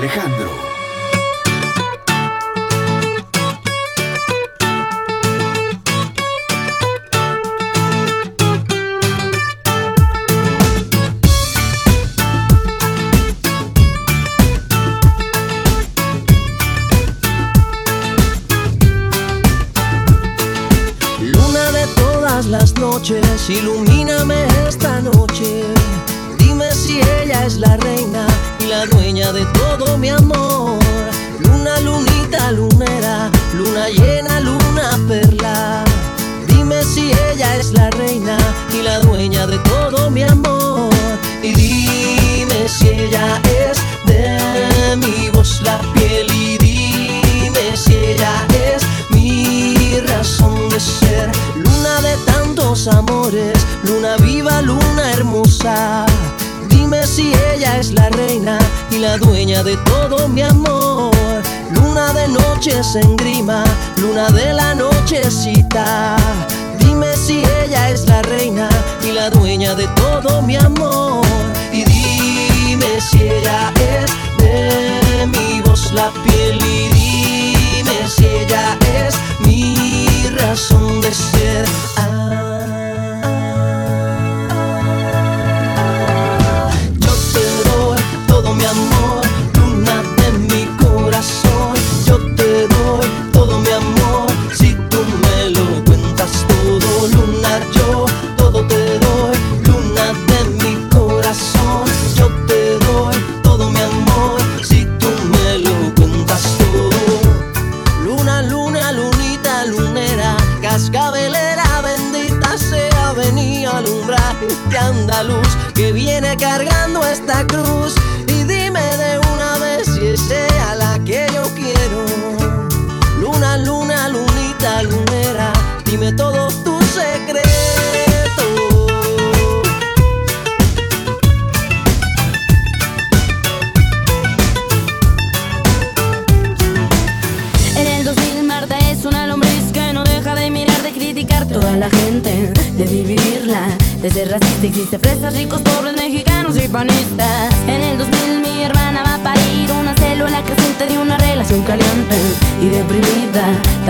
Alejandro. Dime si ella es la reina y la dueña de todo mi amor. Luna de noches en grima, luna de la nochecita. Dime si ella es la reina y la dueña de todo mi amor. Y dime si ella es de mi voz la piel y dime si ella es mi razón de ser. Cargando esta cruz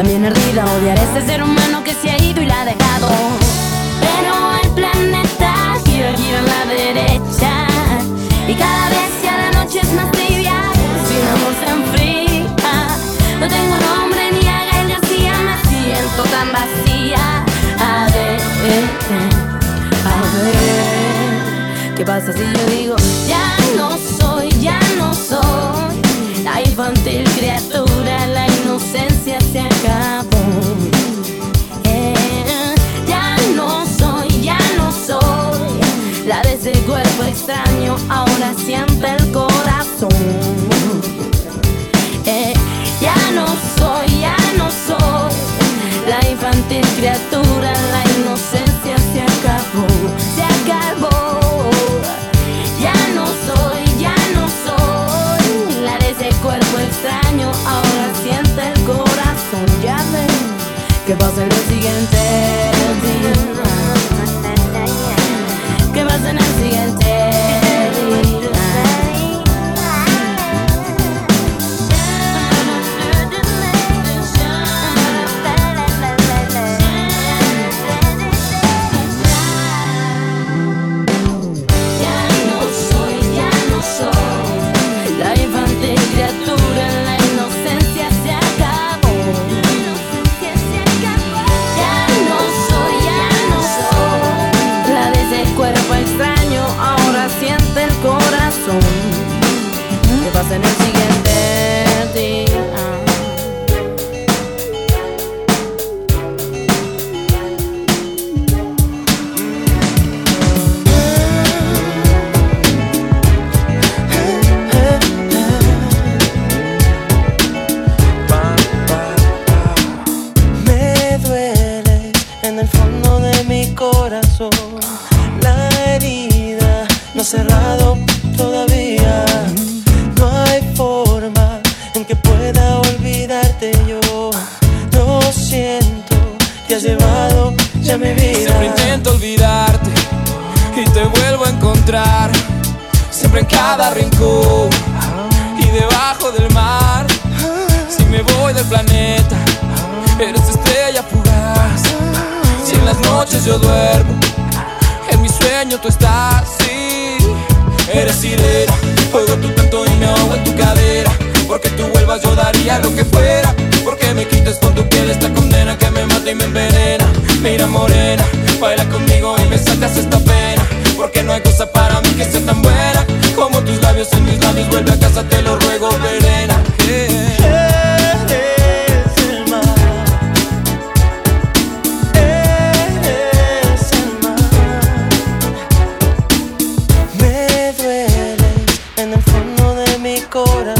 También ardida, odiar a este ser humano que se ha ido y la ha dejado. Pero el planeta gira, gira a la derecha. Y cada vez ya la noche es más tibia, sin amor se enfría. No tengo nombre ni a Gael García, me siento tan vacía. A ver. ¿Qué pasa si yo digo, siente el corazón. Eh, ya no soy, ya no soy la infantil criatura, la inocencia se acabó, se acabó. ¿Qué pasa en el siguiente Siempre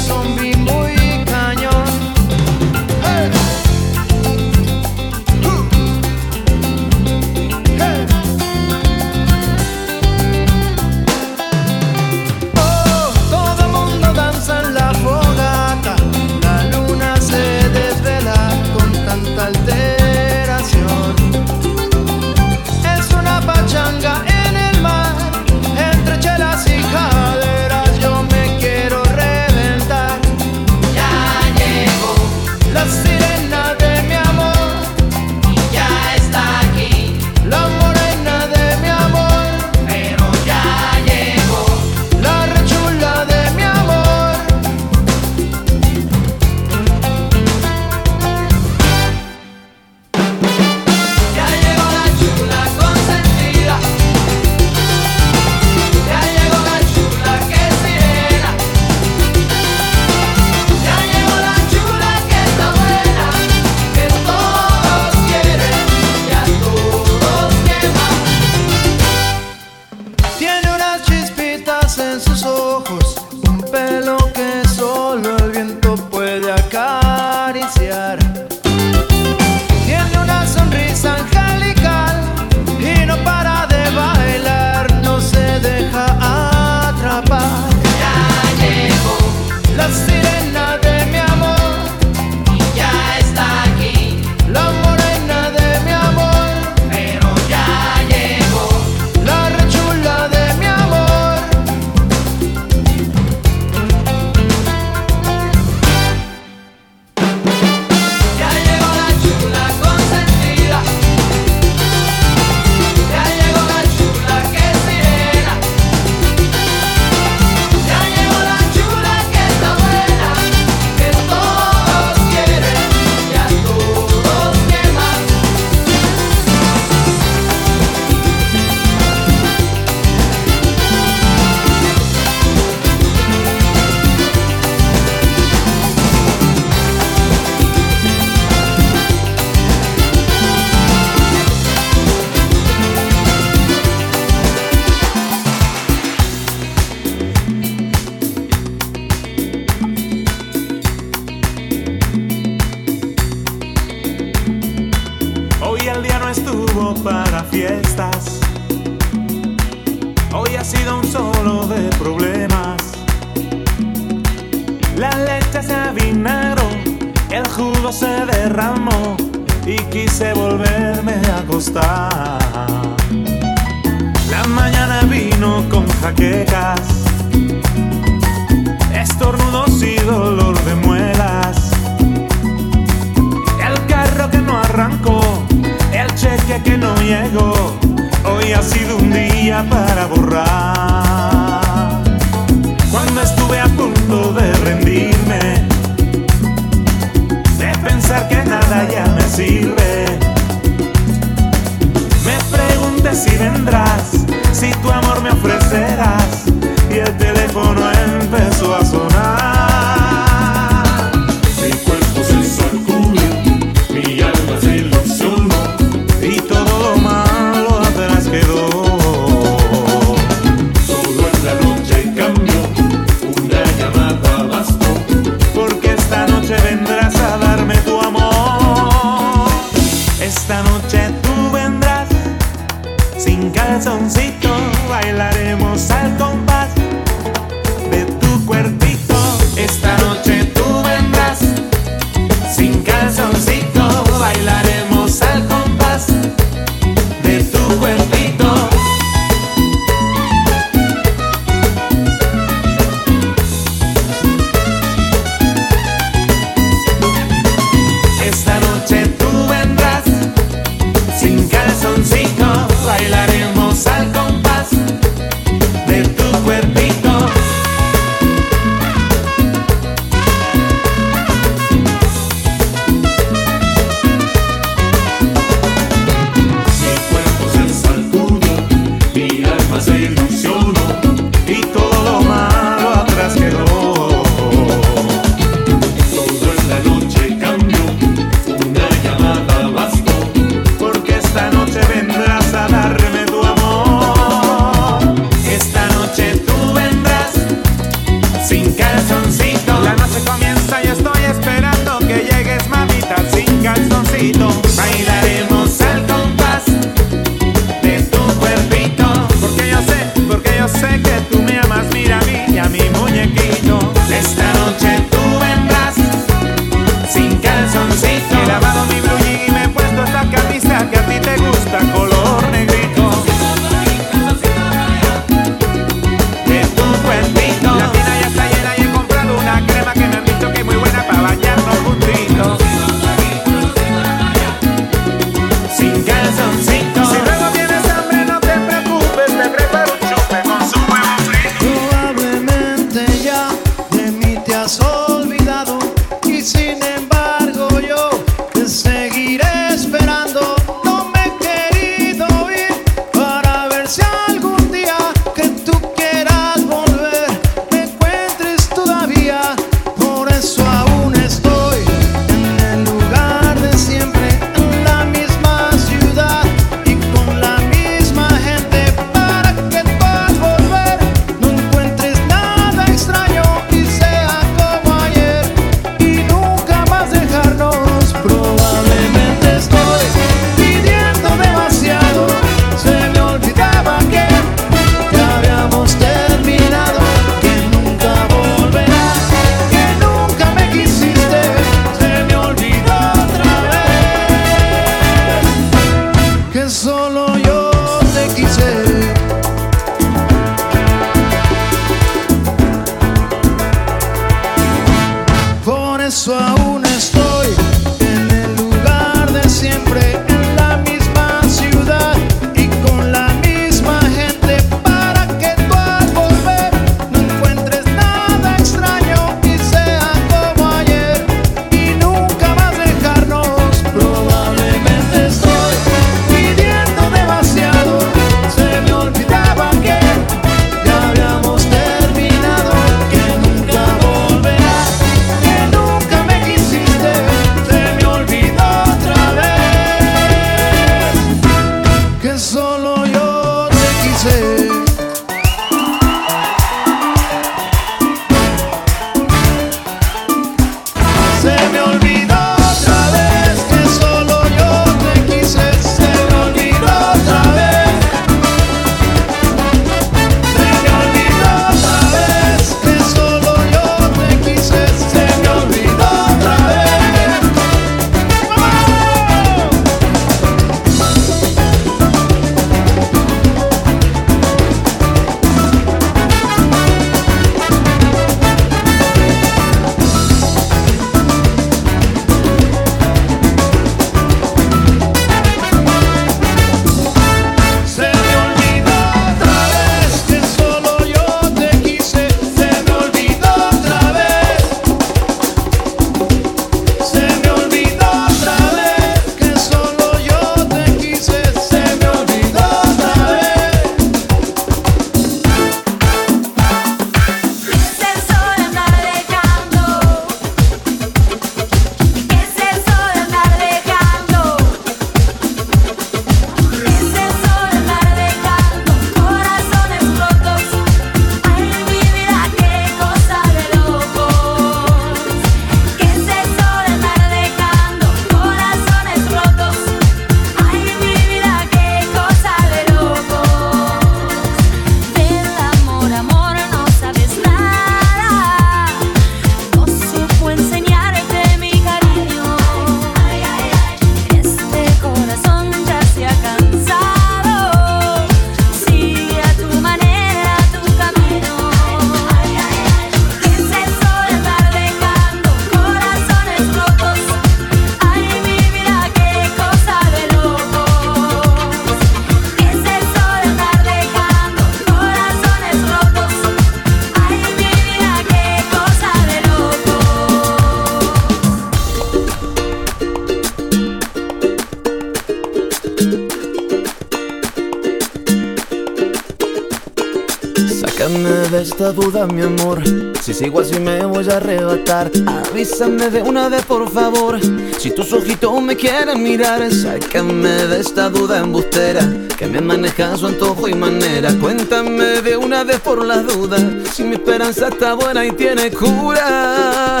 duda, mi amor. Si sigo así me voy a arrebatar. Avísame de una vez, por favor. Si tus ojitos me quieren mirar, sácame de esta duda embustera. Que me maneja su antojo y manera. Cuéntame de una vez por las dudas. Si mi esperanza está buena y tiene cura.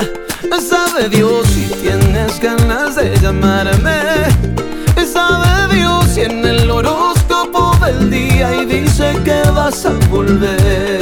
Sabe Dios si tienes ganas de llamarme. Sabe Dios si en el horóscopo del día y dice que vas a volver.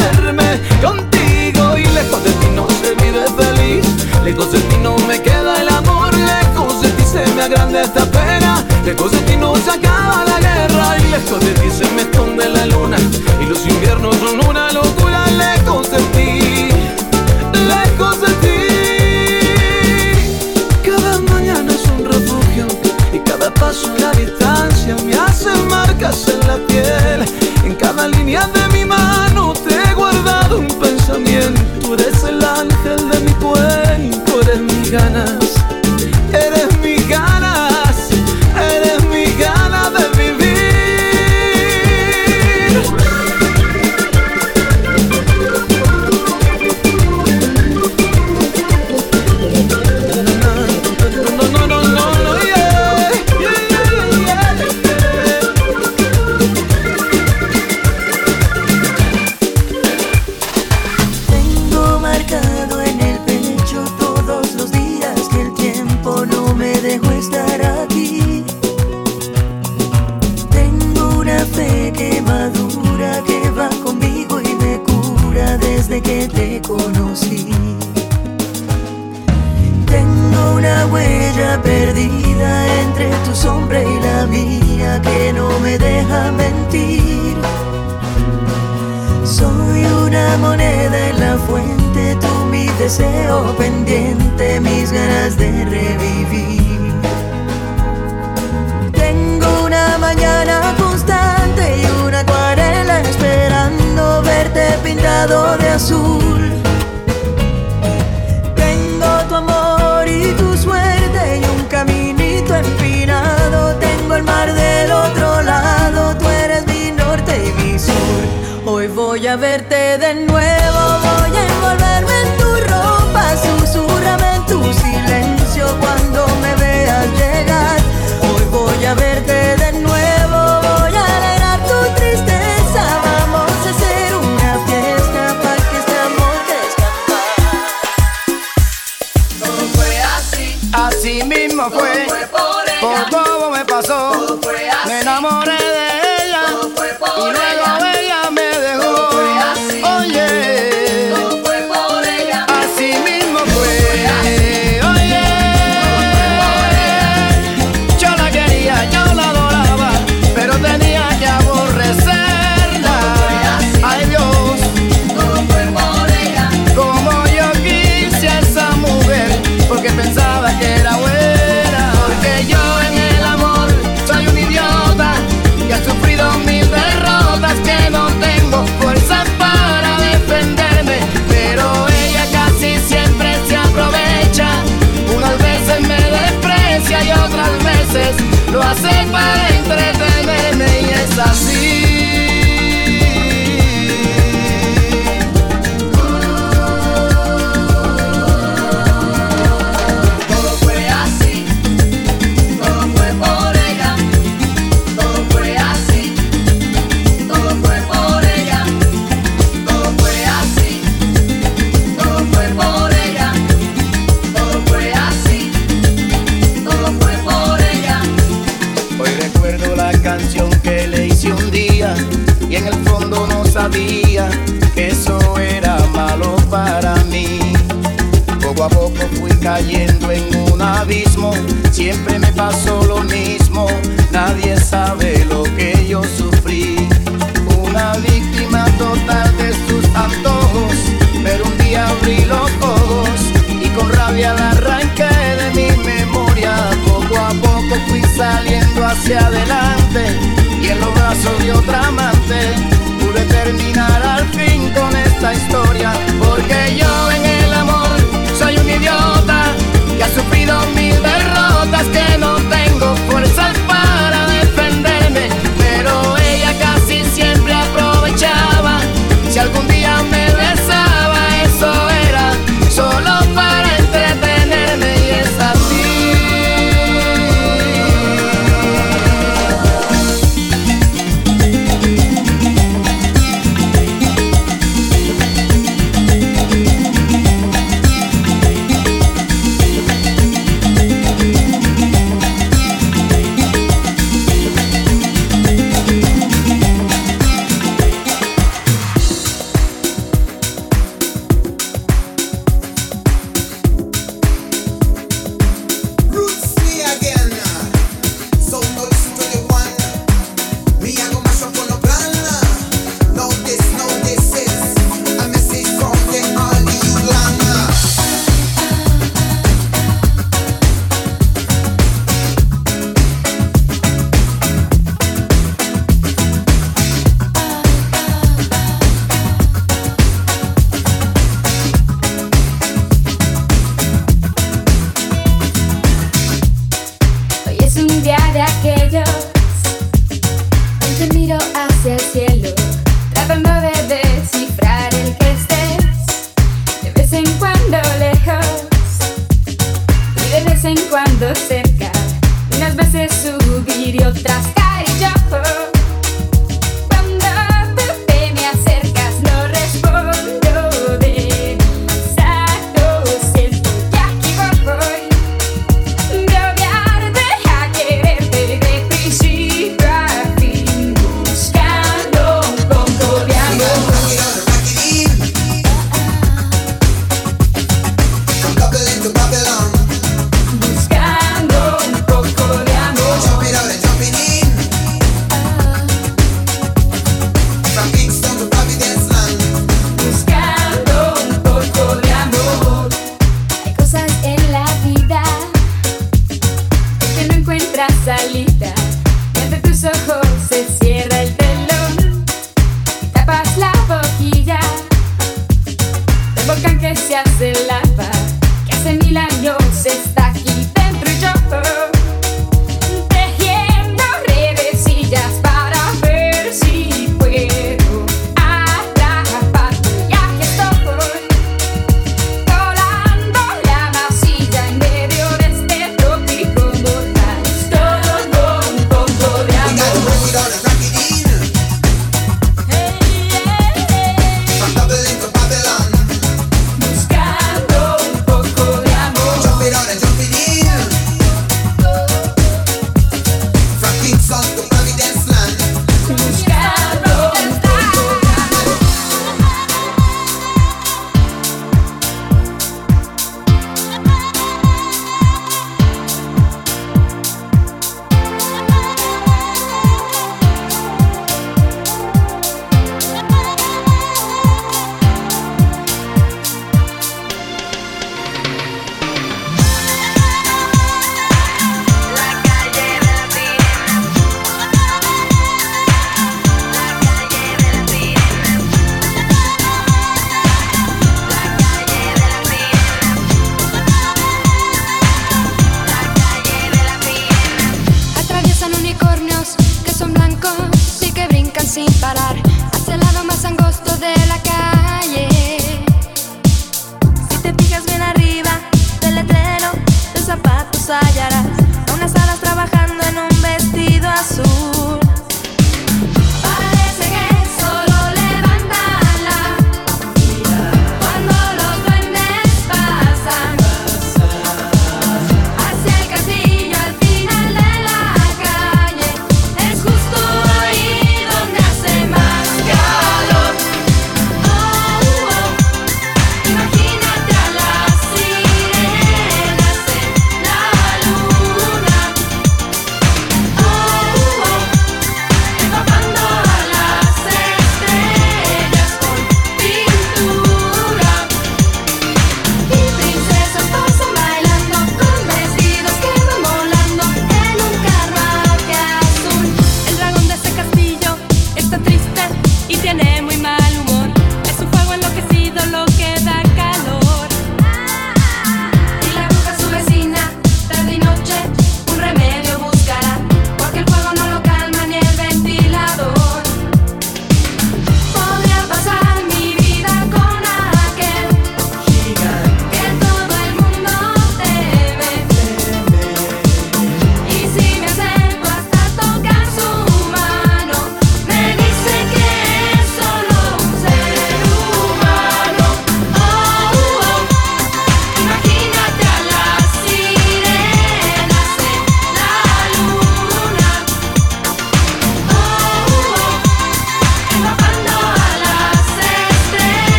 contigo y lejos de ti no se vive feliz. Lejos de ti no me queda el amor, lejos de ti se me agranda esta pena. Lejos de ti no se acaba la guerra y lejos de ti se me esconde la luna y los inviernos son una locura. Lejos de ti, lejos de ti. Cada mañana es un refugio y cada paso la distancia me hace marcas en la piel. En cada línea de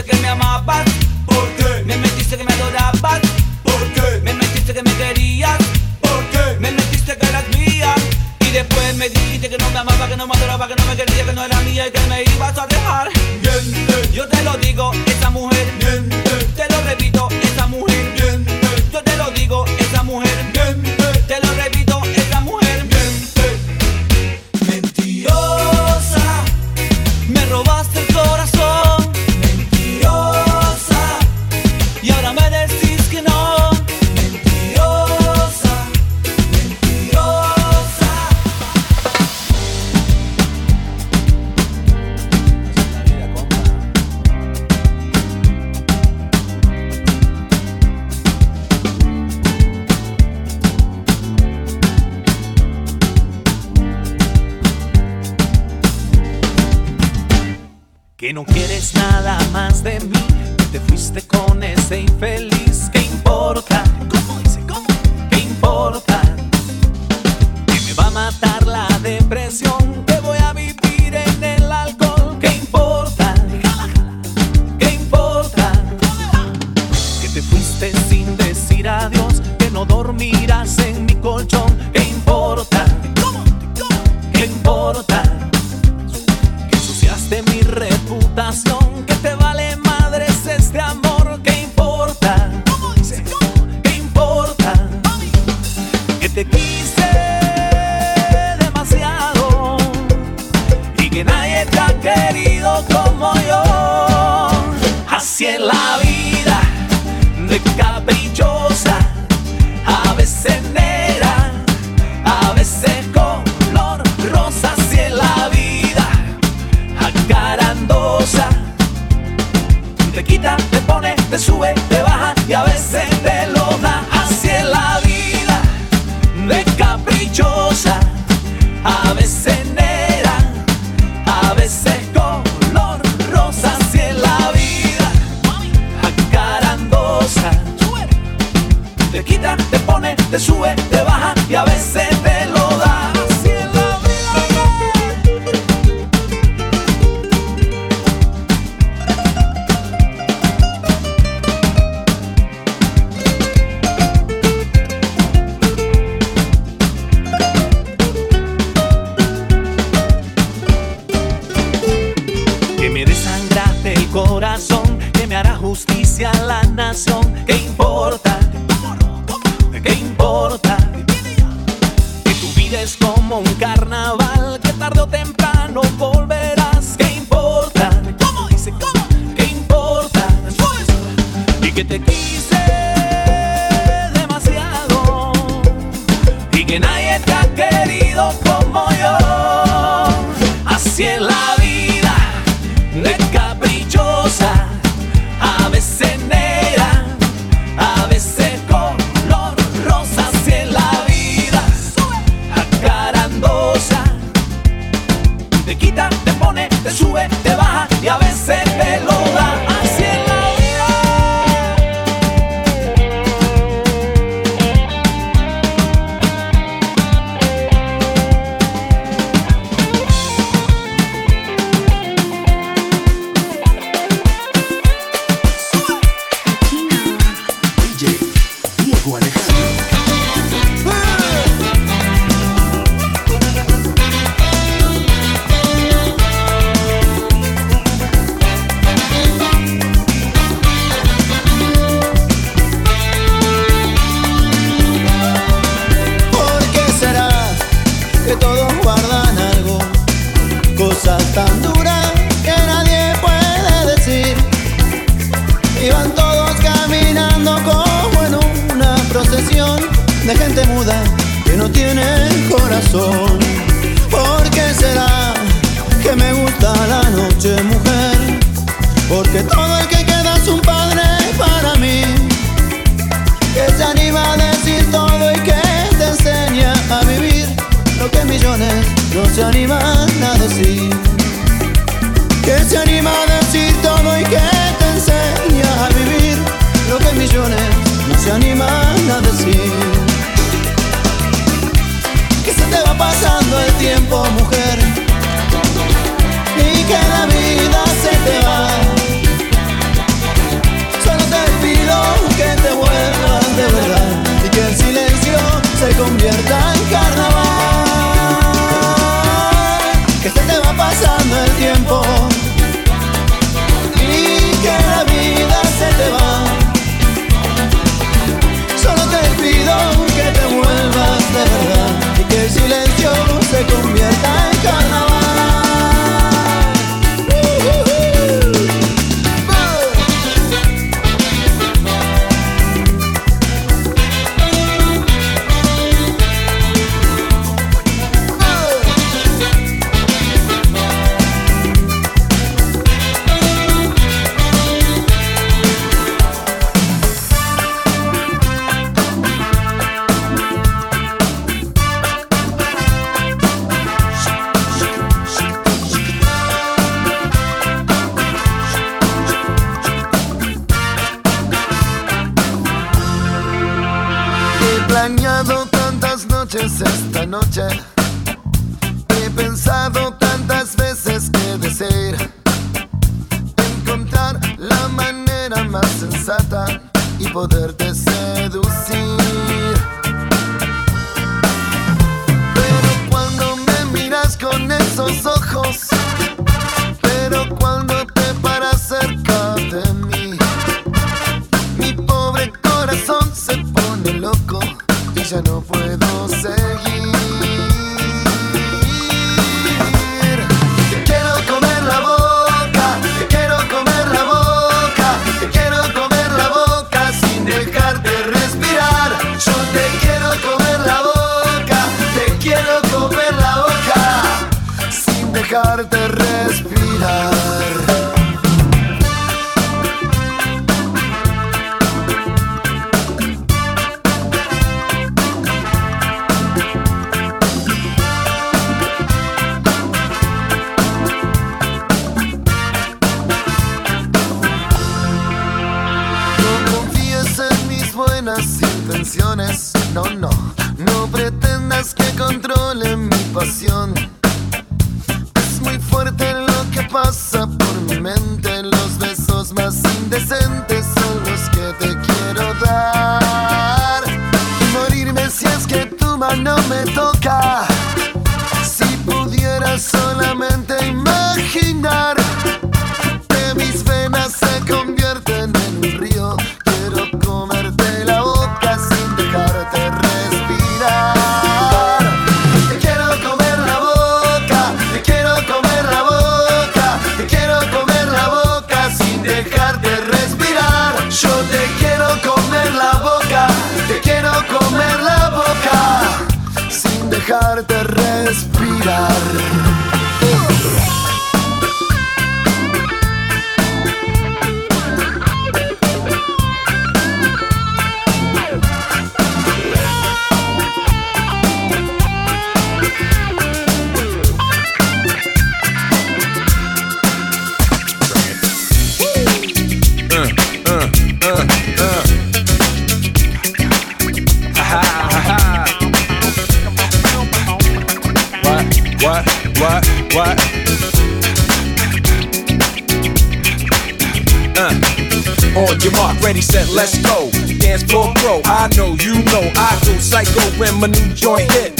mentiste que me amabas. ¿Por qué? Me mentiste que me adorabas. ¿Por qué? Me mentiste que me querías. ¿Por qué? Me mentiste que eras mía. Y después me dijiste que no me amaba, que no me adoraba, que no me quería, que no era mía y que me ibas a dejar. Yo te lo digo, sube, te baja y a veces te esta noche. He pensado tantas veces que decir encontrar la manera más sensata y poderte seducir. Pero cuando me miras con esos ojos, pero cuando te paras cerca de mí, mi pobre corazón se pone loco y ya no puedo. Dejarte respirar. Ready, set, let's go. Dance floor pro, I know, you know, I go psycho when my new joint hit.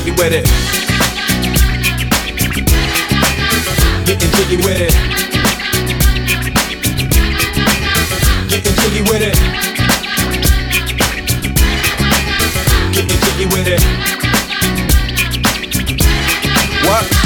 jiggy with it. Getting jiggy with it. Getting jiggy with it. Getting jiggy with it. What?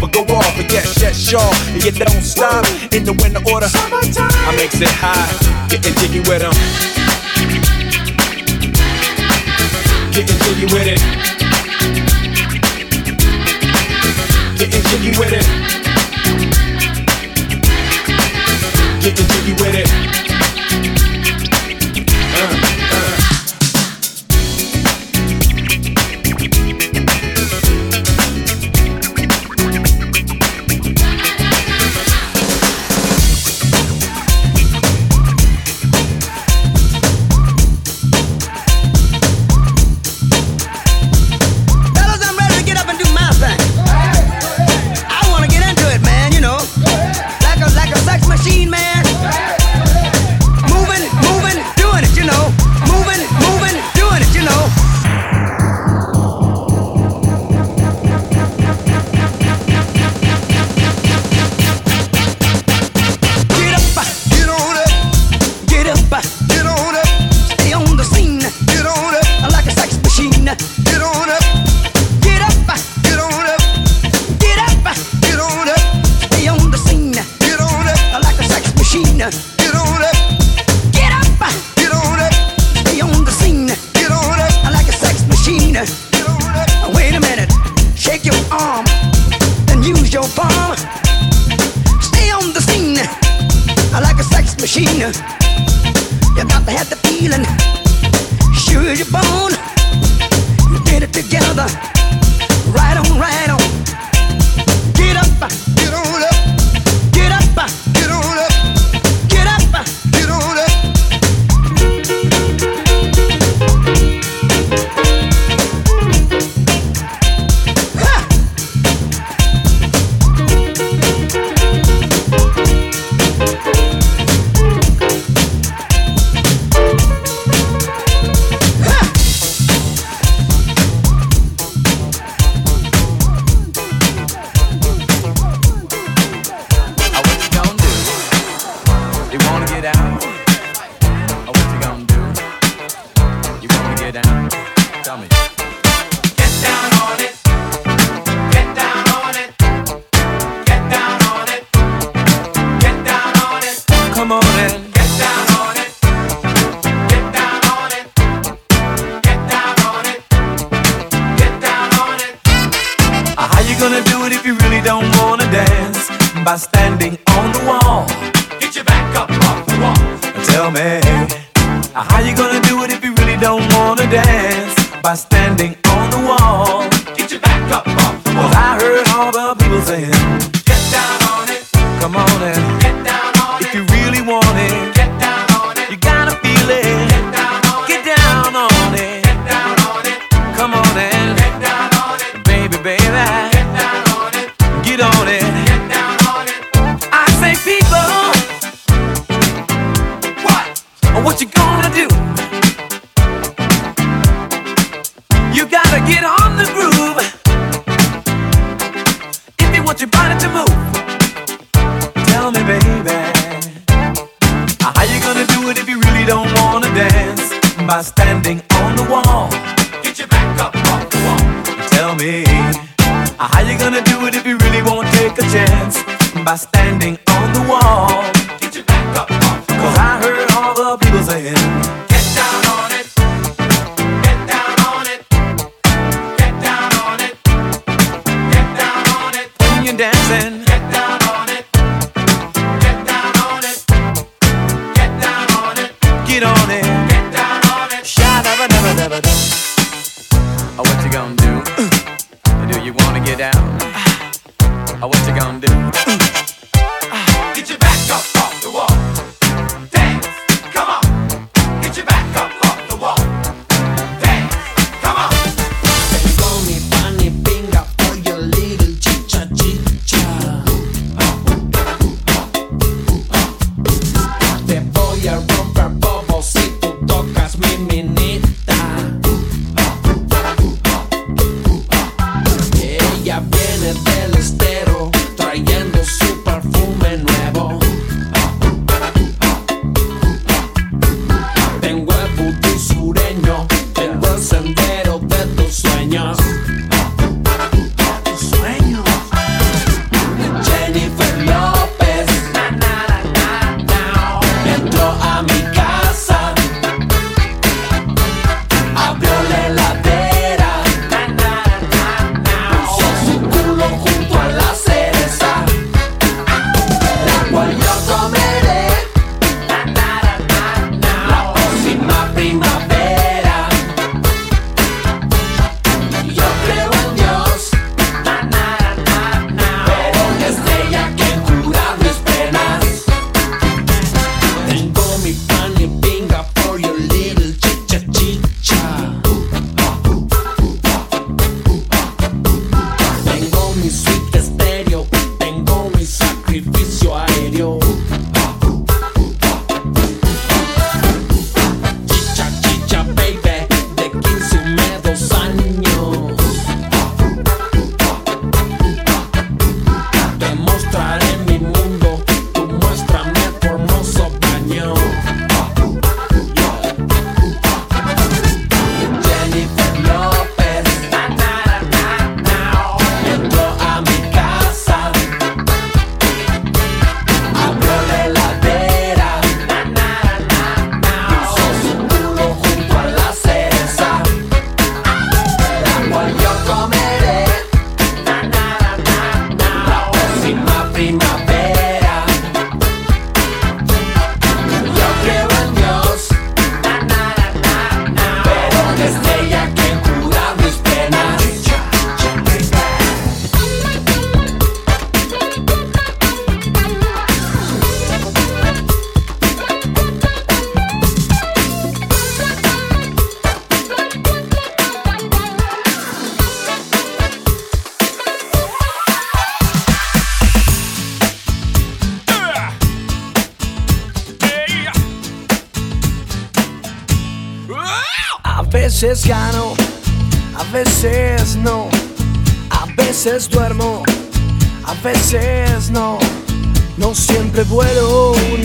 but go off. But yes, yes, sure. And you don't stop in the winter order. I makes it high, getting jiggy with them. Getting jiggy with it. Getting jiggy with it. Getting jiggy with it. Machine. You got to have the feeling, sure as your bone. You get it together. Right on, right on. Get up, get on get on.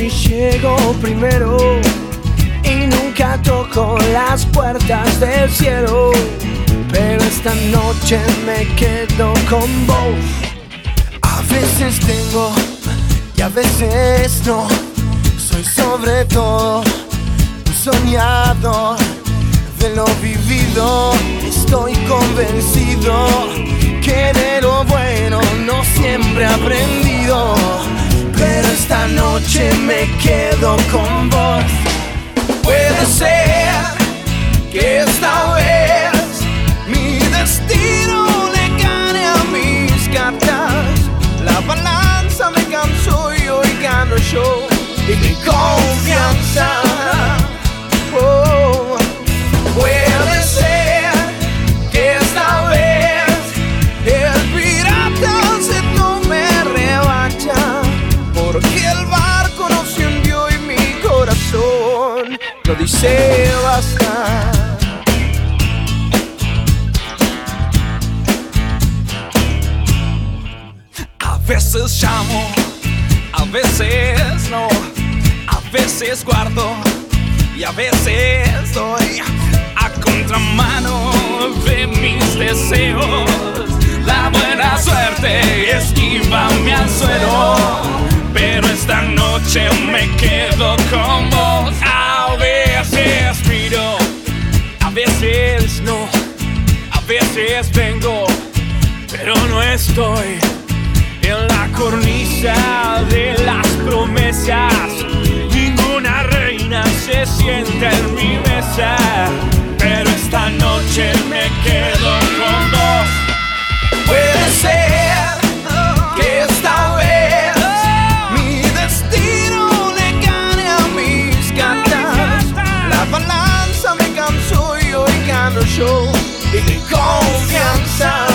llego primero y nunca toco las puertas del cielo. Pero esta noche me quedo con vos. A veces tengo y a veces no. Soy sobre todo un soñador de lo vivido. Estoy convencido que de lo bueno no siempre he aprendido noche me quedo con vos. Puede ser que esta vez mi destino le gane a mis cartas. La balanza me cansó y hoy gano yo y mi confianza. Basta. A veces llamo, a veces no, a veces guardo y a veces doy a contramano de mis deseos. La buena suerte esquiva mi anzuelo, pero esta noche me quedo con vos. A veces miro, a veces no, a veces vengo, pero no estoy en la cornisa de las promesas. Ninguna reina se sienta en mi mesa, pero esta noche me quedo con vos. Puede ser confianza.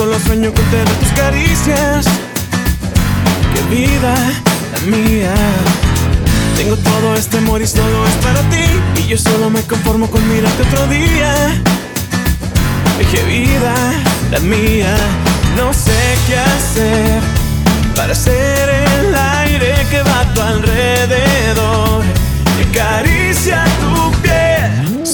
Solo sueño con tener tus caricias. Qué vida la mía. Tengo todo este amor y solo es para ti. Y yo solo me conformo con mirarte otro día. Qué vida la mía. No sé qué hacer para ser el aire que va a tu alrededor. Que acaricia tu.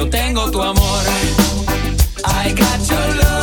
Yo tengo tu amor. I got your love.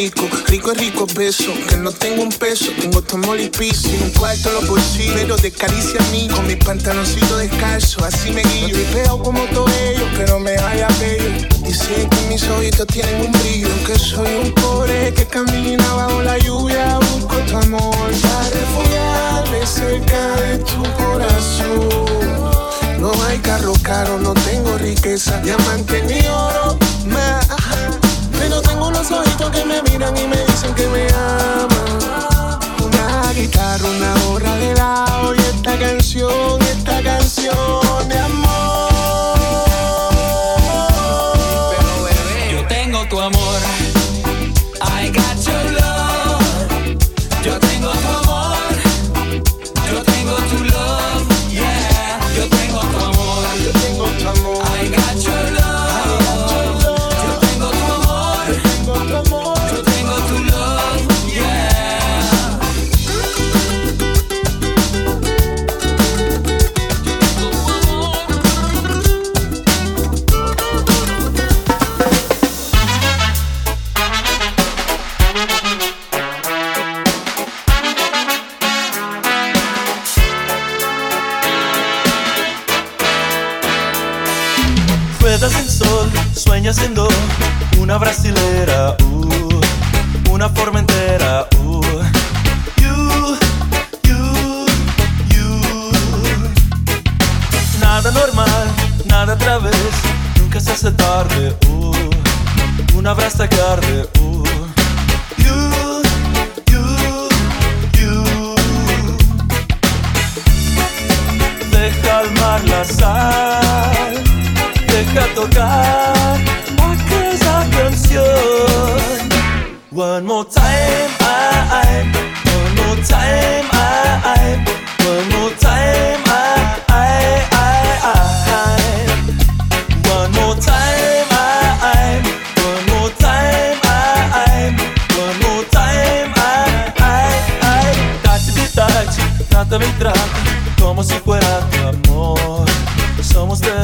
Rico, rico rico beso, que no tengo un peso, tengo tomol y piso, sin un cuarto en los pero de caricia a mí, con mi pantaloncito descalzo, así me guío. Te pego como todo ello, que no me haya bello, y sé que mis ojitos tienen un brillo, que soy un pobre que camina bajo la lluvia, busco tu amor para refugiarme cerca de tu corazón. No hay carro caro, no tengo riqueza, diamante ni oro, más. Tengo unos ojitos que me miran y me dicen que me aman. Una guitarra, una borra de lado y esta canción, esta canción de amor. Siendo una brasilera, uh, una forma entera, uh. You, you, you. Nada normal, nada otra vez, nunca se hace tarde, uh, una brasa que arde, uh. You, you, you. Deja al mar la sal deja tocar aquella. One more time, I, I, one more time, I, I, one more time, I, I, I, I. One more time, I, I, one more time, I, I, one more time, I, I, I. Tachi de tachi, trátame y trata como si fuera tu amor. Somos del